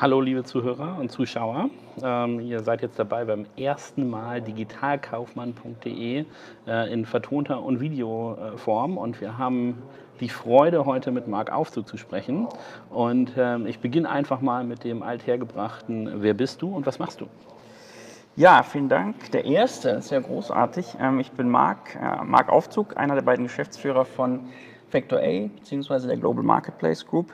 Hallo liebe Zuhörer und Zuschauer. Ähm, ihr seid jetzt dabei beim ersten Mal digitalkaufmann.de äh, in vertonter und Videoform und wir haben die Freude, heute mit Marc Aufzug zu sprechen. Und ähm, ich beginne einfach mal mit dem althergebrachten Wer bist du und was machst du? Ja, vielen Dank. Der erste ist ja großartig. Ähm, ich bin Marc, äh, Marc Aufzug, einer der beiden Geschäftsführer von Factor A bzw. der Global Marketplace Group.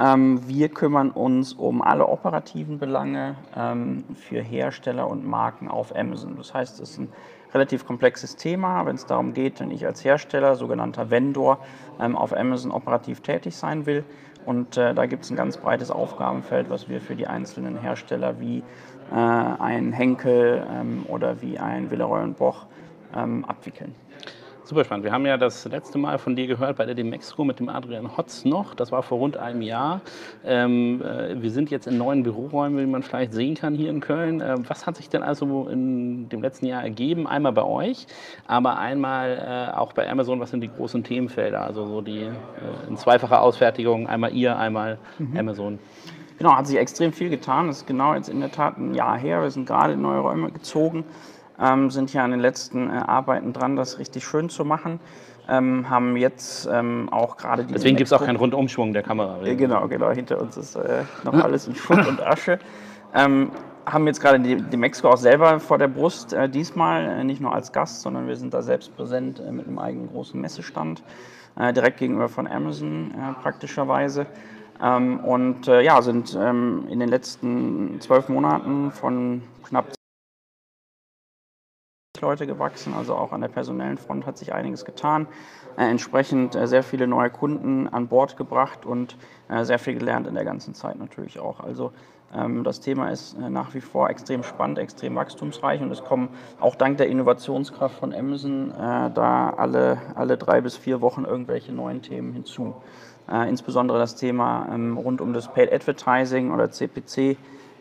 Ähm, wir kümmern uns um alle operativen Belange ähm, für Hersteller und Marken auf Amazon. Das heißt, es ist ein relativ komplexes Thema, wenn es darum geht, wenn ich als Hersteller, sogenannter Vendor, ähm, auf Amazon operativ tätig sein will. Und äh, da gibt es ein ganz breites Aufgabenfeld, was wir für die einzelnen Hersteller wie äh, ein Henkel oder wie ein Villeroy und Boch abwickeln. Super spannend. Wir haben ja das letzte Mal von dir gehört bei der Demexco mit dem Adrian Hotz noch. Das war vor rund einem Jahr. Ähm, äh, wir sind jetzt in neuen Büroräumen, wie man vielleicht sehen kann hier in Köln. Äh, was hat sich denn also in dem letzten Jahr ergeben? Einmal bei euch, aber einmal äh, auch bei Amazon. Was sind die großen Themenfelder? Also so die äh, in zweifacher Ausfertigung. Einmal ihr, einmal mhm. Amazon. Genau, hat sich extrem viel getan. Das ist genau jetzt in der Tat ein Jahr her. Wir sind gerade in neue Räume gezogen ähm, sind hier an den letzten äh, Arbeiten dran, das richtig schön zu machen. Ähm, haben jetzt ähm, auch gerade die. Deswegen gibt es auch keinen Rundumschwung der Kamera. Äh, genau, genau. Hinter uns ist äh, noch alles in Schutt und Asche. Ähm, haben jetzt gerade die, die Mexiko auch selber vor der Brust, äh, diesmal äh, nicht nur als Gast, sondern wir sind da selbst präsent äh, mit einem eigenen großen Messestand, äh, direkt gegenüber von Amazon praktischerweise. Ähm, und ja, sind ähm, in den letzten zwölf Monaten von knapp Leute gewachsen, also auch an der personellen Front hat sich einiges getan. Äh, entsprechend äh, sehr viele neue Kunden an Bord gebracht und äh, sehr viel gelernt in der ganzen Zeit natürlich auch. Also ähm, das Thema ist äh, nach wie vor extrem spannend, extrem wachstumsreich und es kommen auch dank der Innovationskraft von Amazon äh, da alle, alle drei bis vier Wochen irgendwelche neuen Themen hinzu. Insbesondere das Thema ähm, rund um das Paid Advertising oder CPC,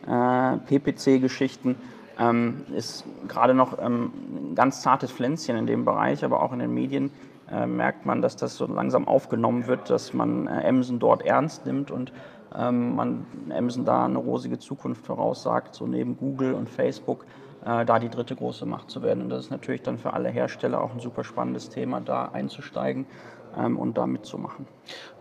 PPC-Geschichten ähm, ist gerade noch ähm, ein ganz zartes Pflänzchen in dem Bereich, aber auch in den Medien äh, merkt man, dass das so langsam aufgenommen wird, dass man äh, Amazon dort ernst nimmt und ähm, man Amazon da eine rosige Zukunft voraussagt, so neben Google und Facebook äh, da die dritte große Macht zu werden. Und das ist natürlich dann für alle Hersteller auch ein super spannendes Thema, da einzusteigen und da mitzumachen.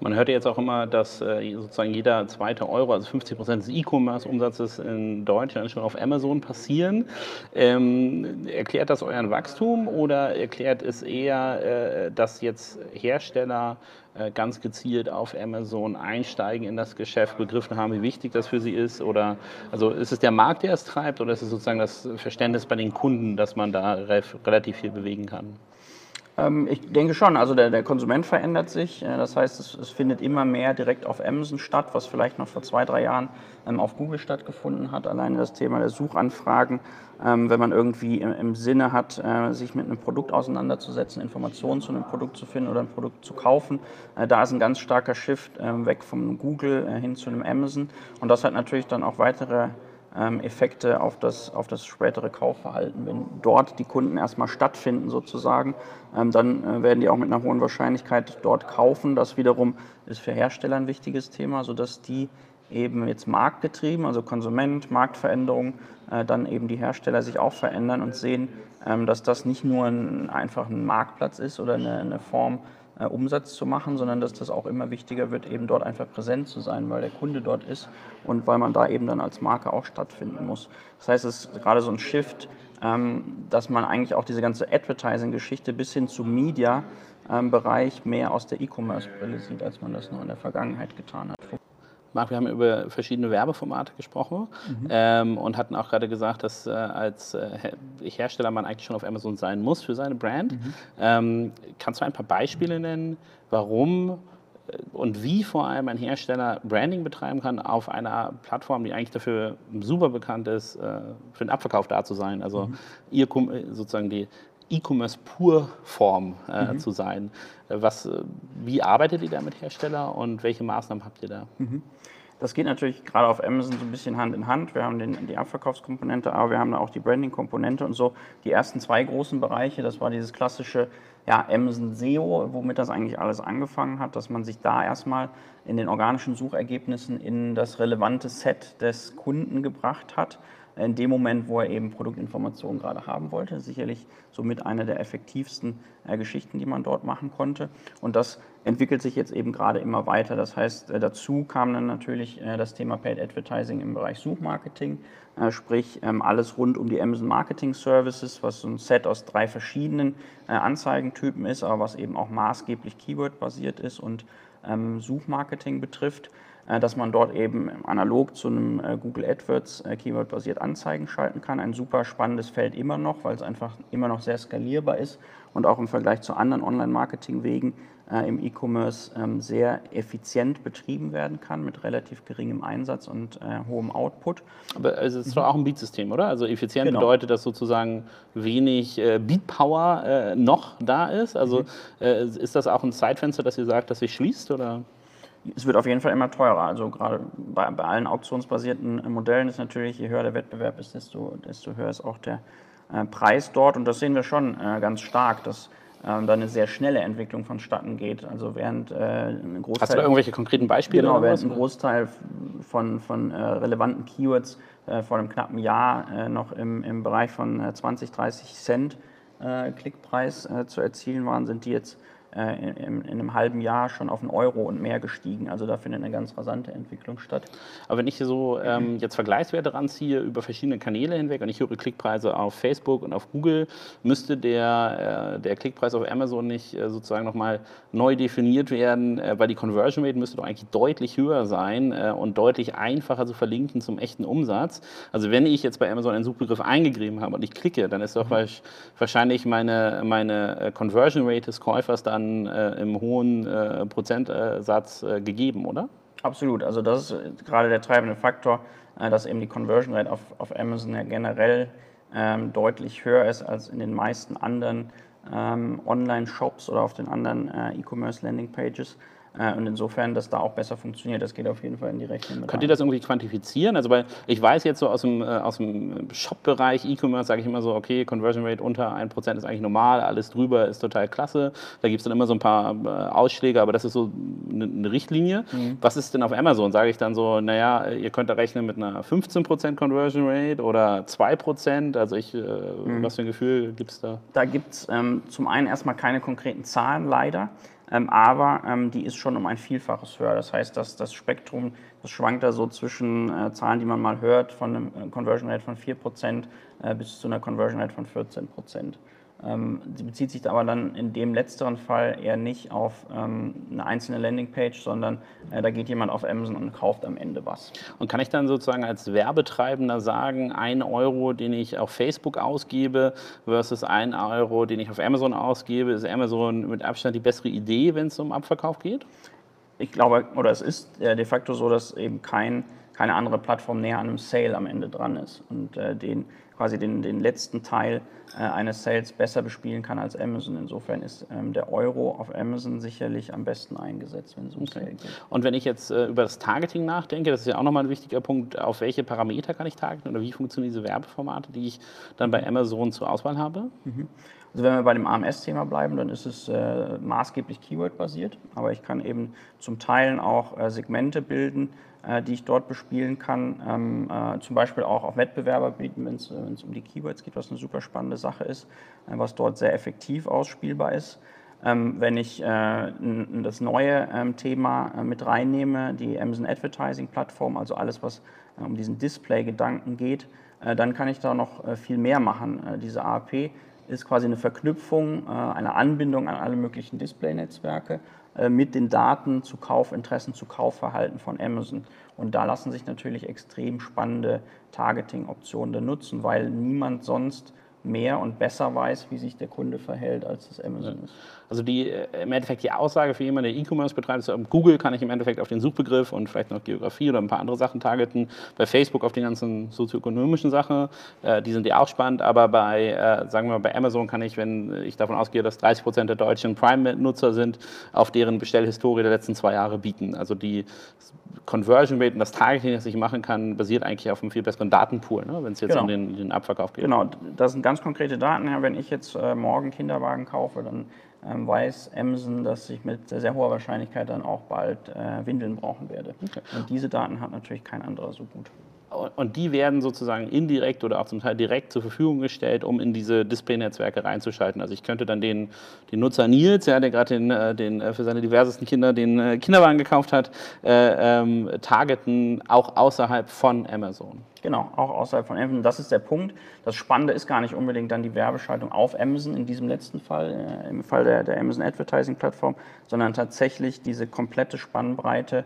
Man hört jetzt auch immer, dass äh, sozusagen jeder zweite Euro, also 50 Prozent des E-Commerce-Umsatzes in Deutschland schon auf Amazon passieren. Ähm, erklärt das euren Wachstum oder erklärt es eher, äh, dass jetzt Hersteller äh, ganz gezielt auf Amazon einsteigen in das Geschäft, begriffen haben, wie wichtig das für sie ist? Oder also ist es der Markt, der es treibt, oder ist es sozusagen das Verständnis bei den Kunden, dass man da relativ viel bewegen kann? Ähm, ich denke schon, also der, der Konsument verändert sich. Äh, das heißt, es, es, findet immer mehr direkt auf Amazon statt, was vielleicht noch vor zwei, drei Jahren ähm, auf Google stattgefunden hat. Alleine das Thema der Suchanfragen, ähm, wenn man irgendwie im, im Sinne hat, äh, sich mit einem Produkt auseinanderzusetzen, Informationen zu einem Produkt zu finden oder ein Produkt zu kaufen, äh, da ist ein ganz starker Shift weg vom Google hin zu einem Amazon. Und das hat natürlich dann auch weitere Effekte auf das, auf das spätere Kaufverhalten. Wenn dort die Kunden erstmal stattfinden sozusagen, ähm, dann äh, werden die auch mit einer hohen Wahrscheinlichkeit dort kaufen. Das wiederum ist für Hersteller ein wichtiges Thema, sodass die eben jetzt marktgetrieben, also Konsument, Marktveränderung, äh, dann eben die Hersteller sich auch verändern und sehen, ähm, dass das nicht nur ein, einfach ein Marktplatz ist oder eine, eine Form äh, Umsatz zu machen, sondern dass das auch immer wichtiger wird, eben dort einfach präsent zu sein, weil der Kunde dort ist und weil man da eben dann als Marke auch stattfinden muss. Das heißt, es ist gerade so ein Shift, ähm, dass man eigentlich auch diese ganze Advertising-Geschichte bis hin zu Media-Bereich ähm, mehr aus der E-Commerce-Brille sieht, als man das nur in der Vergangenheit getan hat. Marc, wir haben über verschiedene Werbeformate gesprochen mhm. ähm, und hatten auch gerade gesagt, dass äh, als äh, Hersteller man eigentlich schon auf Amazon sein muss für seine Brand. Mhm. Ähm, kannst du ein paar Beispiele nennen, warum äh, und wie vor allem ein Hersteller Branding betreiben kann auf einer Plattform, die eigentlich dafür super bekannt ist, äh, für den Abverkauf da zu sein. Also mhm. ihr sozusagen die E-Commerce-Pur-Form äh, mhm. zu sein. Was, wie arbeitet ihr da mit Hersteller und welche Maßnahmen habt ihr da? Mhm. Das geht natürlich gerade auf Amazon so ein bisschen Hand in Hand. Wir haben den, die Abverkaufskomponente, aber wir haben da auch die Branding-Komponente und so. Die ersten zwei großen Bereiche, das war dieses klassische ja, Amazon SEO, womit das eigentlich alles angefangen hat, dass man sich da erstmal in den organischen Suchergebnissen in das relevante Set des Kunden gebracht hat in dem Moment, wo er eben Produktinformationen gerade haben wollte. Sicherlich somit eine der effektivsten äh, Geschichten, die man dort machen konnte. Und das entwickelt sich jetzt eben gerade immer weiter. Das heißt, äh, dazu kam dann natürlich äh, das Thema Paid Advertising im Bereich Suchmarketing, äh, sprich ähm, alles rund um die Amazon Marketing Services, was so ein Set aus drei verschiedenen äh, Anzeigentypen ist, aber was eben auch maßgeblich Keyword-basiert ist und ähm, Suchmarketing betrifft. Äh, dass man dort eben analog zu einem äh, Google AdWords äh, Keyword-basiert Anzeigen schalten kann. Ein super spannendes Feld immer noch, weil es einfach immer noch sehr skalierbar ist und auch im Vergleich zu anderen Online-Marketing-Wegen im E-Commerce ähm, sehr effizient betrieben werden kann mit relativ geringem Einsatz und hohem Output. Aber es ist doch auch ein Beat-System, oder? Also effizient genau. bedeutet, dass sozusagen wenig Beat-Power noch da ist. Also mhm. ist das auch ein Zeitfenster, das ihr sagt, dass sich schließt? Oder? Es wird auf jeden Fall immer teurer. Also gerade bei, bei allen auktionsbasierten Modellen ist natürlich, je höher der Wettbewerb ist, desto, desto höher ist auch der äh, Preis dort. Und das sehen wir schon äh, ganz stark, dass ähm, da eine sehr schnelle Entwicklung vonstatten geht. Also während äh, ein Großteil... Hast du da irgendwelche konkreten Beispiele? Genau, während ein Großteil von, von äh, relevanten Keywords äh, vor einem knappen Jahr äh, noch im, im Bereich von 20, 30 Cent Klickpreis zu erzielen waren, sind die jetzt äh, in, in, einem halben Jahr schon auf einen Euro und mehr gestiegen. Also da findet eine ganz rasante Entwicklung statt. Aber wenn ich hier so ähm, jetzt Vergleichswerte ranziehe über verschiedene Kanäle hinweg und ich höre Klickpreise auf Facebook und auf Google, müsste der, äh, der Klickpreis auf Amazon nicht äh, sozusagen nochmal neu definiert werden, äh, weil die Conversion Rate müsste doch eigentlich deutlich höher sein äh, und deutlich einfacher zu verlinken zum echten Umsatz. Also wenn ich jetzt bei Amazon einen Suchbegriff eingegeben habe und ich klicke, dann ist doch mhm. wahrscheinlich meine, meine äh, Conversion Rate des Käufers dann dann äh, im hohen äh, Prozentsatz äh, gegeben, oder? Absolut. Also das ist gerade der treibende Faktor, äh, dass eben die Conversion Rate auf, auf Amazon ja generell ähm, deutlich höher ist als in den meisten anderen ähm, Online-Shops oder auf den anderen äh, E-Commerce-Landing-Pages. Äh, und insofern, dass da auch besser funktioniert, das geht auf jeden Fall in die Rechnung. Könnt ihr das irgendwie quantifizieren? Also, weil ich weiß jetzt so aus dem, äh, aus dem Shop-Bereich E-Commerce, sage ich immer so, okay, Conversion Rate unter 1% ist eigentlich normal, alles drüber ist total klasse. Da gibt es dann immer so ein paar äh, Ausschläge, aber das ist so eine, eine Richtlinie. Mhm. Was ist denn auf Amazon? Sage ich dann so, naja, ihr könnt da rechnen mit einer 15% Conversion Rate oder 2%? Also, ich, mhm. was für ein Gefühl gibt es da? Da gibt es ähm, zum einen erstmal keine konkreten Zahlen leider. Ähm, aber ähm, die ist schon um ein Vielfaches höher. Das heißt, dass das Spektrum, das schwankt da so zwischen äh, Zahlen, die man mal hört, von einem äh, Conversion Rate von 4% äh, bis zu einer Conversion Rate von 14%. Ähm, sie bezieht sich aber dann in dem letzteren Fall eher nicht auf ähm, eine einzelne Landingpage, sondern äh, da geht jemand auf Amazon und kauft am Ende was. Und kann ich dann sozusagen als Werbetreibender sagen, ein Euro, den ich auf Facebook ausgebe versus ein Euro, den ich auf Amazon ausgebe, ist Amazon mit Abstand die bessere Idee, wenn es um Abverkauf geht? Ich glaube, oder es ist äh, de facto so, dass eben kein, keine andere Plattform näher an einem Sale am Ende dran ist. Und äh, den quasi den, den letzten Teil äh, eines Sales besser bespielen kann als Amazon. Insofern ist ähm, der Euro auf Amazon sicherlich am besten eingesetzt, wenn es um okay. Sale geht. Und wenn ich jetzt äh, über das Targeting nachdenke, das ist ja auch nochmal ein wichtiger Punkt, auf welche Parameter kann ich targeten oder wie funktionieren diese Werbeformate, die ich dann bei Amazon zur Auswahl habe? Mhm. Also wenn wir bei dem AMS-Thema bleiben, dann ist es äh, maßgeblich Keyword-basiert, aber ich kann eben zum Teil auch äh, Segmente bilden, äh, die ich dort bespielen kann. Ähm, äh, zum Beispiel auch auf Wettbewerber bieten, wenn es äh, um die Keywords geht, was eine super spannende Sache ist, äh, was dort sehr effektiv ausspielbar ist. Ähm, wenn ich das neue ähm, Thema mit reinnehme, die Amazon Advertising Plattform, also alles, was um diesen Display-Gedanken geht, dann kann ich da noch viel mehr machen. diese AAP ist quasi eine Verknüpfung, äh, eine Anbindung an alle möglichen Display-Netzwerke äh, mit den Daten zu Kaufinteressen, zu Kaufverhalten von Amazon. Und da lassen sich natürlich extrem spannende Targeting-Optionen nutzen, weil niemand sonst mehr und besser weiß, wie sich der Kunde verhält, als das Amazon ist. Also die, äh, im Endeffekt die Aussage für jemanden, der E-Commerce betreibt, ist, Google kann ich im Endeffekt auf den Suchbegriff und vielleicht noch Geografie oder ein paar andere Sachen targeten. Bei Facebook auf die ganzen sozioökonomischen Sachen, äh, die sind ja auch spannend, aber bei, äh, sagen wir mal, bei Amazon kann ich, wenn ich davon ausgehe, dass 30 Prozent der Deutschen Prime-Nutzer sind, auf deren Bestellhistorie der letzten zwei Jahre bieten. Also die Conversion Rate und das Targeting, das ich machen kann, basiert eigentlich auf einem viel besseren Datenpool, ne? wenn es jetzt genau. um den, den, Abverkauf geht. Genau, das sind ganz konkrete Daten. Ja, wenn ich jetzt äh, morgen Kinderwagen kaufe, dann ähm, weiß Amazon, dass ich mit sehr, sehr hoher Wahrscheinlichkeit dann auch bald äh, Windeln brauchen werde. Okay. Und diese Daten hat natürlich kein anderer so gut. Und die werden sozusagen indirekt oder auch zum Teil direkt zur Verfügung gestellt, um in diese Display-Netzwerke reinzuschalten. Also ich könnte dann den, den Nutzer Nils, ja, der gerade den, äh, den, äh, für seine diversesten Kinder den äh, Kinderwagen gekauft hat, äh, ähm, targeten, auch außerhalb von Amazon. Genau, auch außerhalb von Amazon. Das ist der Punkt. Das Spannende ist gar nicht unbedingt dann die Werbeschaltung auf Amazon in diesem letzten Fall, äh, im Fall der, der Amazon Advertising Plattform, sondern tatsächlich diese komplette Spannbreite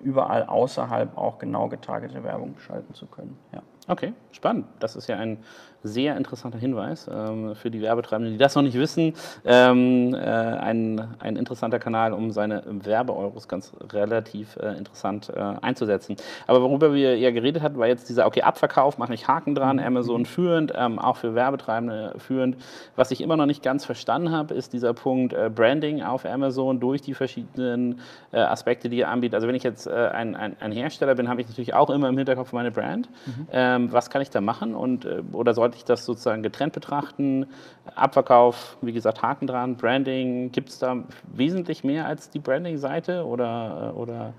überall außerhalb auch genau getargete Werbung schalten zu können. Ja. Okay, spannend. Das ist ja ein sehr interessanter Hinweis ähm, für die Werbetreibenden, die das noch nicht wissen. Ähm, äh, ein, ein interessanter Kanal, um seine Werbeeuros ganz relativ äh, interessant äh, einzusetzen. Aber worüber wir ja geredet hatten, war jetzt dieser, okay, Abverkauf, mache ich Haken dran, mhm. Amazon führend, ähm, auch für Werbetreibende führend. Was ich immer noch nicht ganz verstanden habe, ist dieser Punkt äh, Branding auf Amazon durch die verschiedenen äh, Aspekte, die ihr anbietet. Also wenn ich jetzt äh, ein, ein, ein, Hersteller bin, habe ich natürlich auch immer im Hinterkopf meine Brand. Mhm. Ähm, was kann ich da machen? Und, oder soll sollte ich das sozusagen getrennt betrachten? Abverkauf, wie gesagt, Haken dran, Branding, gibt es da wesentlich mehr als die Branding-Seite oder, oder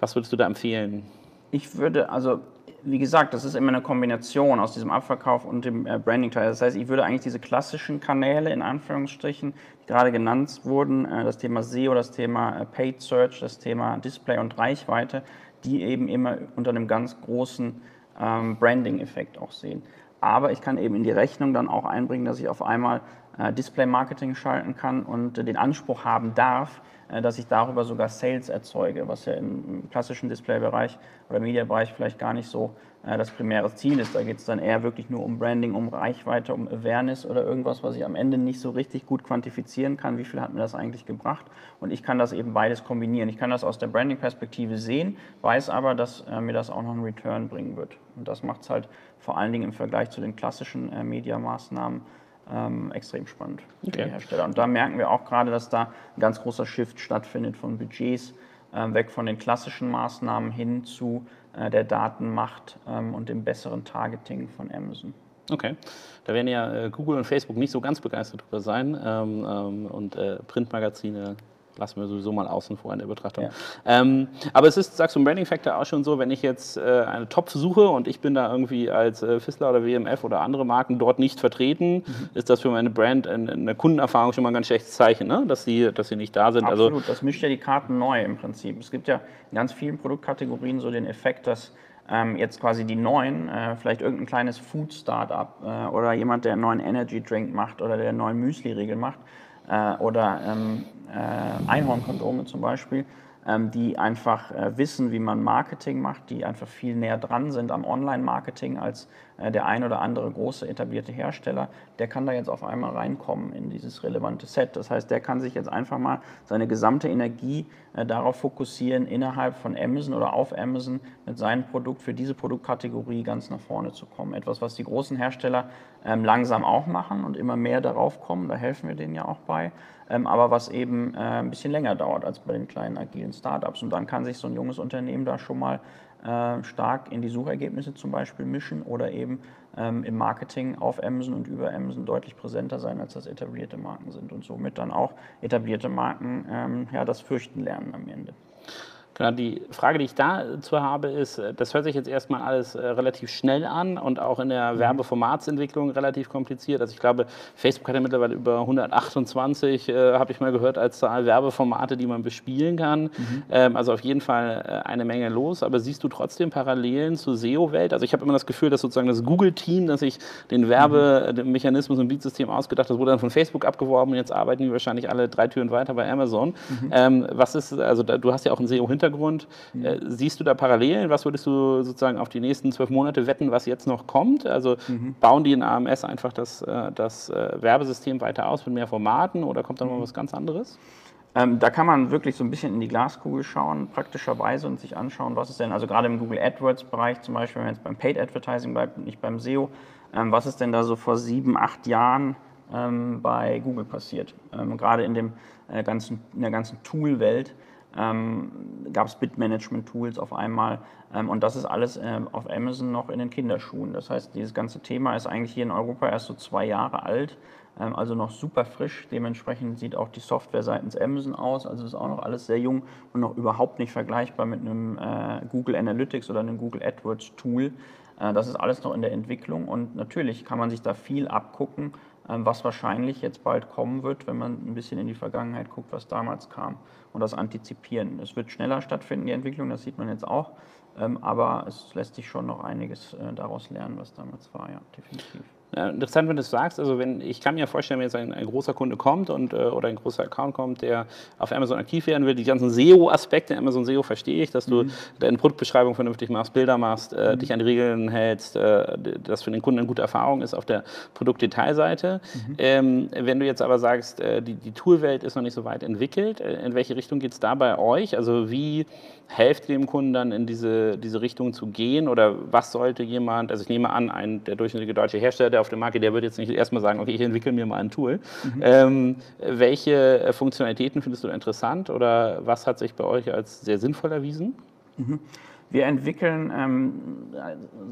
was würdest du da empfehlen? Ich würde, also wie gesagt, das ist immer eine Kombination aus diesem Abverkauf und dem äh, Branding-Teil. Das heißt, ich würde eigentlich diese klassischen Kanäle in Anführungsstrichen, die gerade genannt wurden, äh, das Thema SEO, das Thema äh, Paid Search, das Thema Display und Reichweite, die eben immer unter einem ganz großen ähm, Branding-Effekt auch sehen. Aber ich kann eben in die Rechnung dann auch einbringen, dass ich auf einmal Display-Marketing schalten kann und äh, den Anspruch haben darf, äh, dass ich darüber sogar Sales erzeuge, was ja im, klassischen Display-Bereich oder Media-Bereich vielleicht gar nicht so äh, das primäre Ziel ist. Da geht es dann eher wirklich nur um Branding, um Reichweite, um Awareness oder irgendwas, was ich am Ende nicht so richtig gut quantifizieren kann. Wie viel hat mir das eigentlich gebracht? Und ich kann das eben beides kombinieren. Ich kann das aus der Branding-Perspektive sehen, weiß aber, dass äh, mir das auch noch einen Return bringen wird. Und das macht es halt vor allen Dingen im Vergleich zu den klassischen äh, Media-Maßnahmen ähm, extrem spannend für okay. die Hersteller. Und da merken wir auch gerade, dass da ein ganz großer Shift stattfindet von Budgets äh, weg von den klassischen Maßnahmen hin zu äh, der Datenmacht ähm, und dem besseren Targeting von Amazon. Okay, da werden ja äh, Google und Facebook nicht so ganz begeistert drüber sein ähm, ähm, und äh, Printmagazine lassen wir sowieso mal außen vor in der Betrachtung. Ja. Ähm, aber es ist, sagst du, im Branding Factor auch schon so, wenn ich jetzt äh, eine Topf suche und ich bin da irgendwie als äh, Fissler oder WMF oder andere Marken dort nicht vertreten, mhm. ist das für meine Brand in, in der Kundenerfahrung schon mal ein ganz schlechtes Zeichen, ne? dass, sie, dass sie nicht da sind. Also Absolut, also, das mischt ja die Karten neu im Prinzip. Es gibt ja in ganz vielen Produktkategorien so den Effekt, dass ähm, jetzt quasi die neuen, äh, vielleicht irgendein kleines Food-Startup äh, oder jemand, der einen neuen Energy-Drink macht oder der einen neuen Müsli-Riegel macht, äh, oder ähm, äh, Einhornkondome zum Beispiel, ähm, die einfach äh, wissen, wie man Marketing macht, die einfach viel näher dran sind am Online-Marketing als der ein oder andere große etablierte Hersteller, der kann da jetzt auf einmal reinkommen in dieses relevante Set. Das heißt, der kann sich jetzt einfach mal seine gesamte Energie äh, darauf fokussieren, innerhalb von Amazon oder auf Amazon mit seinem Produkt für diese Produktkategorie ganz nach vorne zu kommen. Etwas, was die großen Hersteller ähm, langsam auch machen und immer mehr darauf kommen, da helfen wir denen ja auch bei, ähm, aber was eben ein bisschen länger dauert als bei den kleinen agilen Startups. Und dann kann sich so ein junges Unternehmen da schon mal äh, stark in die Suchergebnisse zum Beispiel mischen oder eben ähm, im Marketing auf Amazon und über Amazon deutlich präsenter sein, als das etablierte Marken sind und somit dann auch etablierte Marken ähm, ja, das Fürchten lernen am Ende. Genau, die Frage, die ich dazu habe, ist, äh, das hört sich jetzt erstmal alles äh, relativ schnell an und auch in der mhm. Werbeformatsentwicklung relativ kompliziert. Also ich glaube, Facebook hat ja mittlerweile über 128, äh, habe ich mal gehört, als Zahl Werbeformate, die man bespielen kann. Mhm. Ähm, also auf jeden Fall äh, eine Menge los. Aber siehst du trotzdem Parallelen zur SEO-Welt? Also ich habe immer das Gefühl, dass sozusagen das Google-Team, das sich den Werbemechanismus und Beatsystem ausgedacht hat, wurde dann von Facebook abgeworben und jetzt arbeiten die wahrscheinlich alle drei Türen weiter bei Amazon. Mhm. Ähm, was ist, also da, du hast ja auch ein SEO-Hintergrund Hintergrund. Mhm. Äh, siehst du da Parallelen? Was würdest du sozusagen auf die nächsten zwölf Monate wetten, was jetzt noch kommt? Also mhm. bauen die in AMS einfach das, äh, das äh, Werbesystem weiter aus mit mehr Formaten oder kommt da noch mhm. was ganz anderes? Ähm, da kann man wirklich so ein bisschen in die Glaskugel schauen, praktischerweise, und sich anschauen, was ist denn, also gerade im Google AdWords-Bereich zum Beispiel, wenn man jetzt beim Paid Advertising bleibt, nicht beim SEO, ähm, was ist denn da so vor sieben, acht Jahren ähm, bei Google passiert? Ähm, gerade in, dem, äh, ganzen, in der ganzen Tool-Welt ähm, gab es Bit-Management-Tools auf einmal. Ähm, und das ist alles äh, auf Amazon noch in den Kinderschuhen. Das heißt, dieses ganze Thema ist eigentlich hier in Europa erst so zwei Jahre alt. Ähm, also noch super frisch. Dementsprechend sieht auch die Software seitens Amazon aus. Also ist auch noch alles sehr jung und noch überhaupt nicht vergleichbar mit einem äh, Google Analytics oder einem Google AdWords Tool. Äh, das ist alles noch in der Entwicklung und natürlich kann man sich da viel abgucken, was wahrscheinlich jetzt bald kommen wird, wenn man ein bisschen in die Vergangenheit guckt, was damals kam und das antizipieren. Es wird schneller stattfinden, die Entwicklung, das sieht man jetzt auch. Ähm, aber es lässt sich schon noch einiges äh, daraus lernen, was damals war, ja, definitiv. Ja, interessant, wenn du es sagst. Also wenn, ich kann mir vorstellen, wenn jetzt ein, ein großer Kunde kommt und, äh, oder ein großer Account kommt, der auf Amazon aktiv werden will, die ganzen SEO-Aspekte, Amazon SEO verstehe ich, dass du mhm. deine Produktbeschreibung vernünftig machst, Bilder machst, äh, mhm. dich an die Regeln hältst, äh, das für den Kunden eine gute Erfahrung ist auf der Produktdetailseite. Mhm. Ähm, wenn du jetzt aber sagst, äh, die, die Toolwelt ist noch nicht so weit entwickelt, äh, in welche Richtung geht es da bei euch? Also wie helft dem Kunden dann in diese, diese Richtung zu gehen oder was sollte jemand, also ich nehme an, ein, der durchschnittliche deutsche Hersteller, der auf der Marke, der wird jetzt nicht erstmal sagen, okay, ich entwickle mir mal ein Tool. Mhm. Ähm, welche äh, Funktionalitäten findest du interessant oder was hat sich bei euch als sehr sinnvoll erwiesen? Mhm. Wir entwickeln, ähm,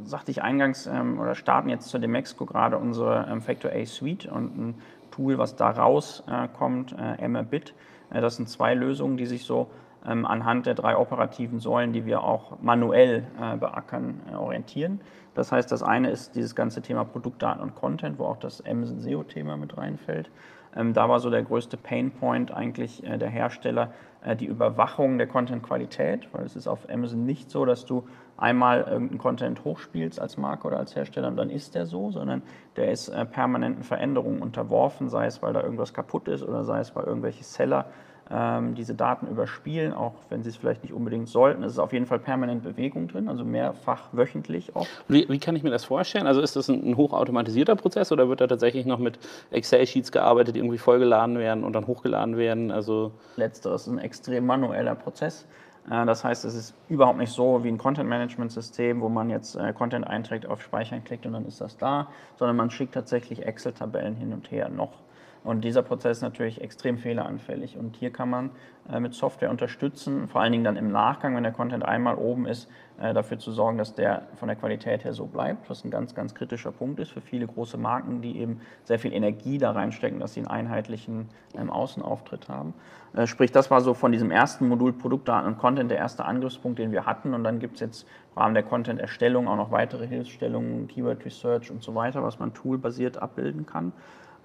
sagte ich eingangs, ähm, oder starten jetzt zur Demexco gerade unsere ähm, Factor A Suite und ein Tool, was da rauskommt, äh, äh, Emma-Bit. Äh, das sind zwei Lösungen, die sich so anhand der drei operativen Säulen, die wir auch manuell äh, beackern, äh, orientieren. Das heißt, das eine ist dieses ganze Thema Produktdaten und Content, wo auch das Amazon SEO-Thema mit reinfällt. Ähm, da war so der größte Painpoint eigentlich äh, der Hersteller die Überwachung der Content-Qualität, weil es ist auf Amazon nicht so, dass du einmal irgendeinen Content hochspielst als Marke oder als Hersteller und dann ist der so, sondern der ist permanenten Veränderungen unterworfen, sei es, weil da irgendwas kaputt ist oder sei es, weil irgendwelche Seller ähm, diese Daten überspielen, auch wenn sie es vielleicht nicht unbedingt sollten. Es ist auf jeden Fall permanent Bewegung drin, also mehrfach wöchentlich oft. Wie, wie kann ich mir das vorstellen? Also ist das ein, ein hochautomatisierter Prozess oder wird da tatsächlich noch mit Excel-Sheets gearbeitet, die irgendwie vollgeladen werden und dann hochgeladen werden? Also Letzteres ist ein extrem manueller Prozess. Äh, das heißt, es ist überhaupt nicht so wie ein Content-Management-System, wo man jetzt äh, Content einträgt, auf Speichern klickt und dann ist das da, sondern man schickt tatsächlich Excel-Tabellen hin und her noch. Und dieser Prozess ist natürlich extrem fehleranfällig. Und hier kann man äh, mit Software unterstützen, vor allen Dingen dann im Nachgang, wenn der Content einmal oben ist, äh, dafür zu sorgen, dass der von der Qualität her so bleibt, was ein ganz, ganz kritischer Punkt ist für viele große Marken, die eben sehr viel Energie da reinstecken, dass sie einen einheitlichen ähm, Außenauftritt haben. Äh, sprich, das war so von diesem ersten Modul Produktdaten und Content der erste Angriffspunkt, den wir hatten. Und dann gibt es jetzt im Rahmen der Content-Erstellung auch noch weitere Hilfsstellungen, Keyword Research und so weiter, was man toolbasiert abbilden kann.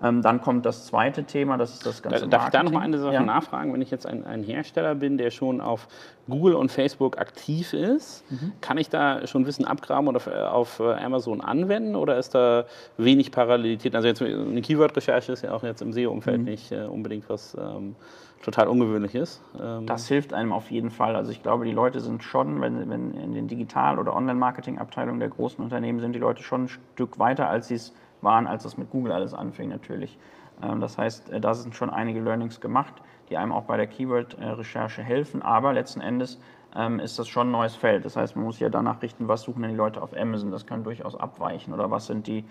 Ähm, dann kommt das zweite Thema, das ist das ganze da, Darf ich da noch mal eine Sache ja. nachfragen? Wenn ich jetzt ein, ein, Hersteller bin, der schon auf Google und Facebook aktiv ist, mhm. kann ich da schon Wissen abgraben oder auf, auf äh, Amazon anwenden oder ist da wenig Parallelität? Also jetzt eine Keyword-Recherche ist ja auch jetzt im SEO-Umfeld mhm. nicht äh, unbedingt was ähm, total ungewöhnliches. Ähm das hilft einem auf jeden Fall. Also ich glaube, die Leute sind schon, wenn, wenn in den Digital- oder Online-Marketing-Abteilungen der großen Unternehmen sind die Leute schon ein Stück weiter, als sie es waren, als es mit Google alles anfing natürlich. Ähm, das heißt, äh, da sind schon einige Learnings gemacht, die einem auch bei der Keyword-Recherche helfen. Aber letzten Endes ähm, ist das schon ein neues Feld. Das heißt, man muss ja danach richten, was suchen denn die Leute auf Amazon. Das kann durchaus abweichen. Oder was sind die,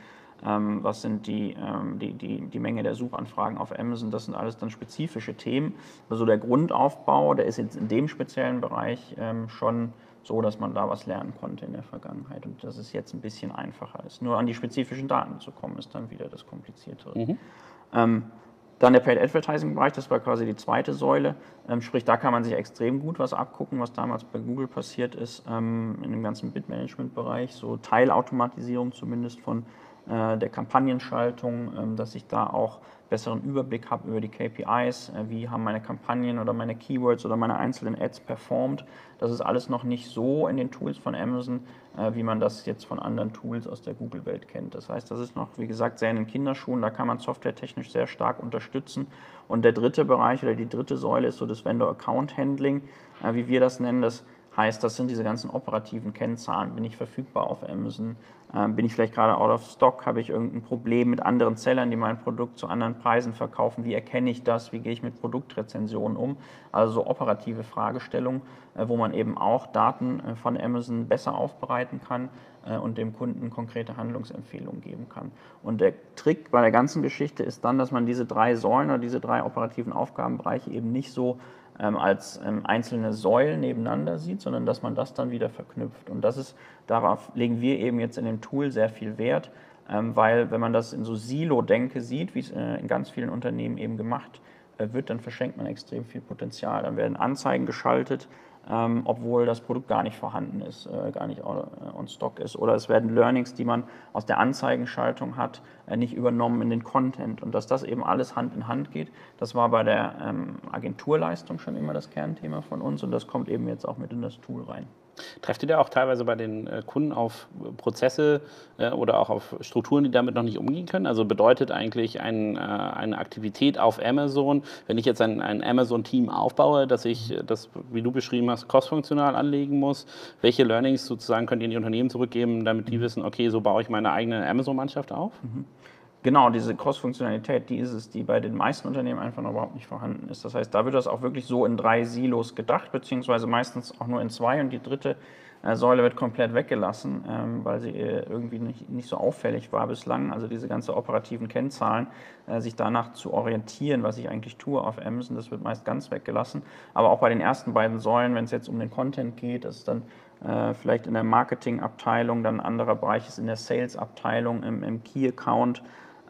ähm, was sind die, die, die, die Menge der Suchanfragen auf Amazon. Das sind alles dann spezifische Themen. Also der Grundaufbau, der ist jetzt in dem speziellen Bereich schon so, dass man da was lernen konnte in der Vergangenheit und dass es jetzt ein bisschen einfacher ist. Nur an die spezifischen Daten zu kommen, ist dann wieder das Kompliziertere. Mhm. Ähm, dann der Paid Advertising Bereich, das war quasi die zweite Säule. Ähm, sprich, da kann man sich extrem gut was abgucken, was damals bei Google passiert ist, ähm, in dem ganzen Bit-Management-Bereich, so Teilautomatisierung zumindest von der Kampagnenschaltung, ähm, dass ich da auch besseren Überblick habe über die KPIs, äh, wie haben meine Kampagnen oder meine Keywords oder meine einzelnen Ads performt. Das ist alles noch nicht so in den Tools von Amazon äh, wie man das jetzt von anderen Tools aus der Google-Welt kennt. Das heißt, das ist noch, wie gesagt, sehr in den Kinderschuhen. Da kann man softwaretechnisch sehr stark unterstützen. Und der dritte Bereich oder die dritte Säule ist so das Vendor-Account-Handling, äh, wie wir das nennen. Das heißt, das sind diese ganzen operativen Kennzahlen. Bin ich verfügbar auf Amazon? Ähm, bin ich vielleicht gerade out of stock? Habe ich irgendein Problem mit anderen Sellern, die mein Produkt zu anderen Preisen verkaufen? Wie erkenne ich das? Wie gehe ich mit Produktrezensionen um? Also so operative Fragestellungen, äh, wo man eben auch Daten äh, von Amazon besser aufbereiten kann äh, und dem Kunden konkrete Handlungsempfehlungen geben kann. Und der Trick bei der ganzen Geschichte ist dann, dass man diese drei Säulen oder diese drei operativen Aufgabenbereiche eben nicht so als ähm, einzelne Säulen nebeneinander sieht, sondern dass man das dann wieder verknüpft. Und das ist, darauf legen wir eben jetzt in dem Tool sehr viel Wert, ähm, weil wenn man das in so Silo-Denke sieht, wie es äh, in ganz vielen Unternehmen eben gemacht äh, wird, dann verschenkt man extrem viel Potenzial. Dann werden Anzeigen geschaltet, ähm, obwohl das Produkt gar nicht vorhanden ist, äh, gar nicht on, äh, on stock ist. Oder es werden Learnings, die man aus der Anzeigenschaltung hat, äh, nicht übernommen in den Content. Und dass das eben alles Hand in Hand geht, das war bei der ähm, Agenturleistung schon immer das Kernthema von uns und das kommt eben jetzt auch mit in das Tool rein. Trefft ihr da auch teilweise bei den äh, Kunden auf Prozesse äh, oder auch auf Strukturen, die damit noch nicht umgehen können? Also bedeutet eigentlich ein, eine Aktivität auf Amazon, wenn ich jetzt ein, ein Amazon-Team aufbaue, dass ich das, wie du beschrieben hast, cross-funktional anlegen muss? Welche Learnings sozusagen könnt ihr in die Unternehmen zurückgeben, damit die wissen, okay, so baue ich meine eigene Amazon-Mannschaft auf? Mhm. Genau, diese Cross-Funktionalität, die ist es, die bei den meisten Unternehmen einfach noch überhaupt nicht vorhanden ist. Das heißt, da wird das auch wirklich so in drei Silos gedacht, beziehungsweise meistens auch nur in zwei und die dritte Säule wird komplett weggelassen, ähm, weil sie äh, irgendwie nicht, nicht so auffällig war bislang. Also diese ganze operativen Kennzahlen, äh, sich danach zu orientieren, was ich eigentlich tue auf Amazon, das wird meist ganz weggelassen. Aber auch bei den ersten beiden Säulen, wenn es jetzt um den Content geht, das ist dann äh, vielleicht in der Marketingabteilung, dann ein anderer Bereich ist in der Sales-Abteilung, im, im Key-Account.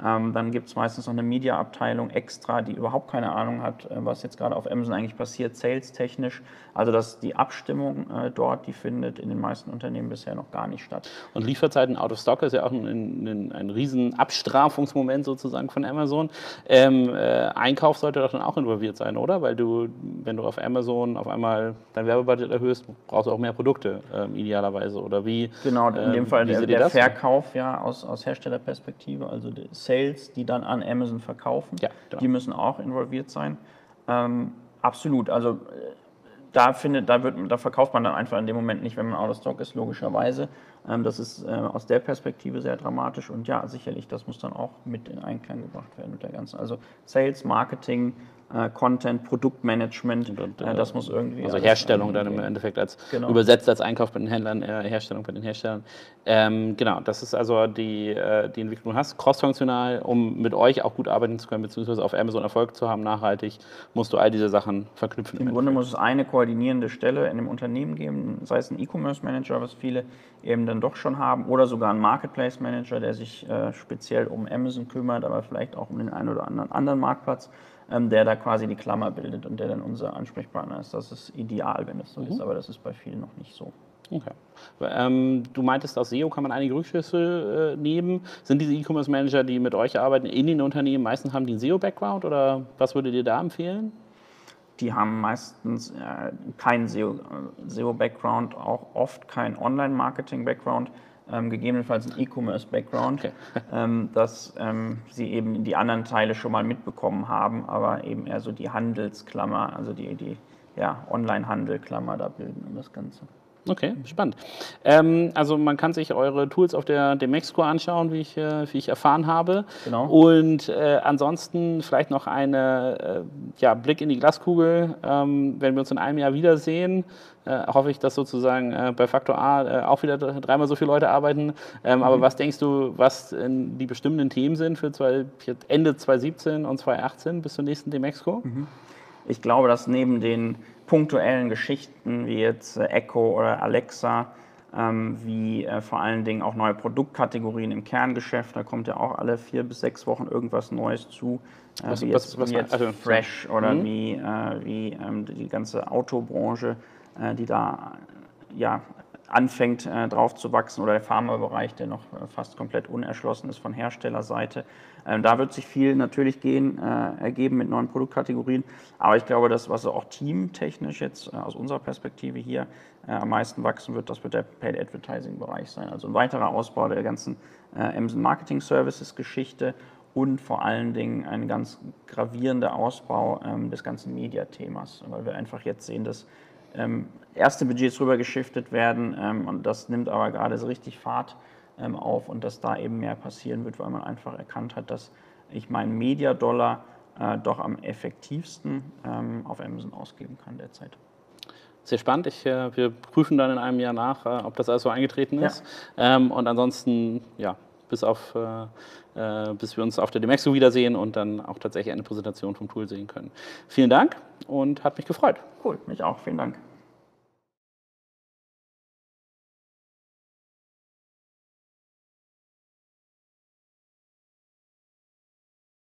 Ähm, dann gibt es meistens noch eine Media-Abteilung extra, die überhaupt keine Ahnung hat, äh, was jetzt gerade auf Amazon eigentlich passiert, sales-technisch. Also dass die Abstimmung äh, dort, die findet in den meisten Unternehmen bisher noch gar nicht statt. Und Lieferzeiten out of stock ist ja auch ein, ein, ein riesen Abstrafungsmoment sozusagen von Amazon. Ähm, äh, Einkauf sollte doch dann auch involviert sein, oder? Weil du, wenn du auf Amazon auf einmal dein Werbebudget erhöhst, brauchst du auch mehr Produkte ähm, idealerweise. Oder wie? Genau, in dem ähm, Fall der, der Verkauf ja aus, aus Herstellerperspektive, also Sales, die dann an Amazon verkaufen, ja, genau. die müssen auch involviert sein. Ähm, absolut, also äh, da, findet, da, wird, da verkauft man dann einfach in dem Moment nicht, wenn man out of stock ist, logischerweise. Ähm, das ist äh, aus der Perspektive sehr dramatisch und ja, sicherlich, das muss dann auch mit in Einklang gebracht werden mit der ganzen. Also Sales, Marketing, äh, Content, Produktmanagement, und, äh, das muss irgendwie. Also Herstellung dann im Endeffekt als genau. übersetzt als Einkauf bei den Händlern, äh, Herstellung bei den Herstellern. Ähm, genau, das ist also die, äh, die Entwicklung du hast. Cross-funktional, um mit euch auch gut arbeiten zu können, beziehungsweise auf Amazon Erfolg zu haben, nachhaltig, musst du all diese Sachen verknüpfen. Im, im Grunde muss es eine koordinierende Stelle in dem Unternehmen geben, sei es ein E-Commerce Manager, was viele eben dann doch schon haben, oder sogar ein Marketplace Manager, der sich äh, speziell um Amazon kümmert, aber vielleicht auch um den einen oder anderen anderen Marktplatz der da quasi die Klammer bildet und der dann unser Ansprechpartner ist. Das ist ideal, wenn das so mhm. ist, aber das ist bei vielen noch nicht so. Okay. Ähm, du meintest, aus SEO kann man einige Rückschlüsse äh, nehmen. Sind diese E-Commerce-Manager, die mit euch arbeiten, in den Unternehmen, meistens haben die einen SEO-Background oder was würdet ihr da empfehlen? Die haben meistens äh, keinen SEO-Background, SEO auch oft keinen Online-Marketing-Background ähm, gegebenenfalls einen E-Commerce-Background, okay. ähm, dass ähm, sie eben die anderen Teile schon mal mitbekommen haben, aber eben eher so die Handelsklammer, also die, die ja, Online-Handel-Klammer da bilden um das Ganze. Okay, spannend. Ähm, also man kann sich eure Tools auf der Demexco anschauen, wie ich, äh, wie ich erfahren habe. Genau. Und äh, ansonsten vielleicht noch eine äh, ja, Blick in die Glaskugel. Ähm, wenn wir uns in einem Jahr wiedersehen, äh, hoffe ich, dass sozusagen äh, bei Faktor A äh, auch wieder dreimal so viele Leute arbeiten. Ähm, mhm. Aber was denkst du, was die bestimmenden Themen sind für zwei, Ende 2017 und 2018 bis zur nächsten Demexco? Mhm. Ich glaube, dass neben den punktuellen Geschichten wie jetzt äh, Echo oder Alexa, ähm, wie äh, vor allen Dingen auch neue Produktkategorien im Kerngeschäft. Da kommt ja auch alle vier bis sechs Wochen irgendwas Neues zu. Äh, was, wie jetzt, was, wie jetzt also, Fresh oder mhm. wie, äh, wie ähm, die ganze Autobranche, äh, die da ja anfängt äh, drauf zu wachsen oder der Pharmabereich, der noch äh, fast komplett unerschlossen ist von Herstellerseite. Ähm, da wird sich viel natürlich gehen, äh, ergeben mit neuen Produktkategorien. Aber ich glaube, das, was auch teamtechnisch jetzt äh, aus unserer Perspektive hier äh, am meisten wachsen wird, das wird der Paid Advertising Bereich sein. Also ein weiterer Ausbau der ganzen äh, Amazon Marketing Services Geschichte und vor allen Dingen ein ganz gravierender Ausbau ähm, des ganzen Mediathemas, weil wir einfach jetzt sehen, dass erste Budgets rüber geschiftet werden ähm, und das nimmt aber gerade so richtig Fahrt ähm, auf und dass da eben mehr passieren wird, weil man einfach erkannt hat, dass ich meinen Mediadollar äh, doch am effektivsten ähm, auf Amazon ausgeben kann derzeit. Sehr spannend. Ich, äh, wir prüfen dann in einem Jahr nach, äh, ob das alles so eingetreten ist. Ja. Ähm, und ansonsten, ja, bis auf äh, äh, bis wir uns auf der Demexo wiedersehen und dann auch tatsächlich eine Präsentation vom Tool sehen können. Vielen Dank und hat mich gefreut. Cool, mich auch. Vielen Dank.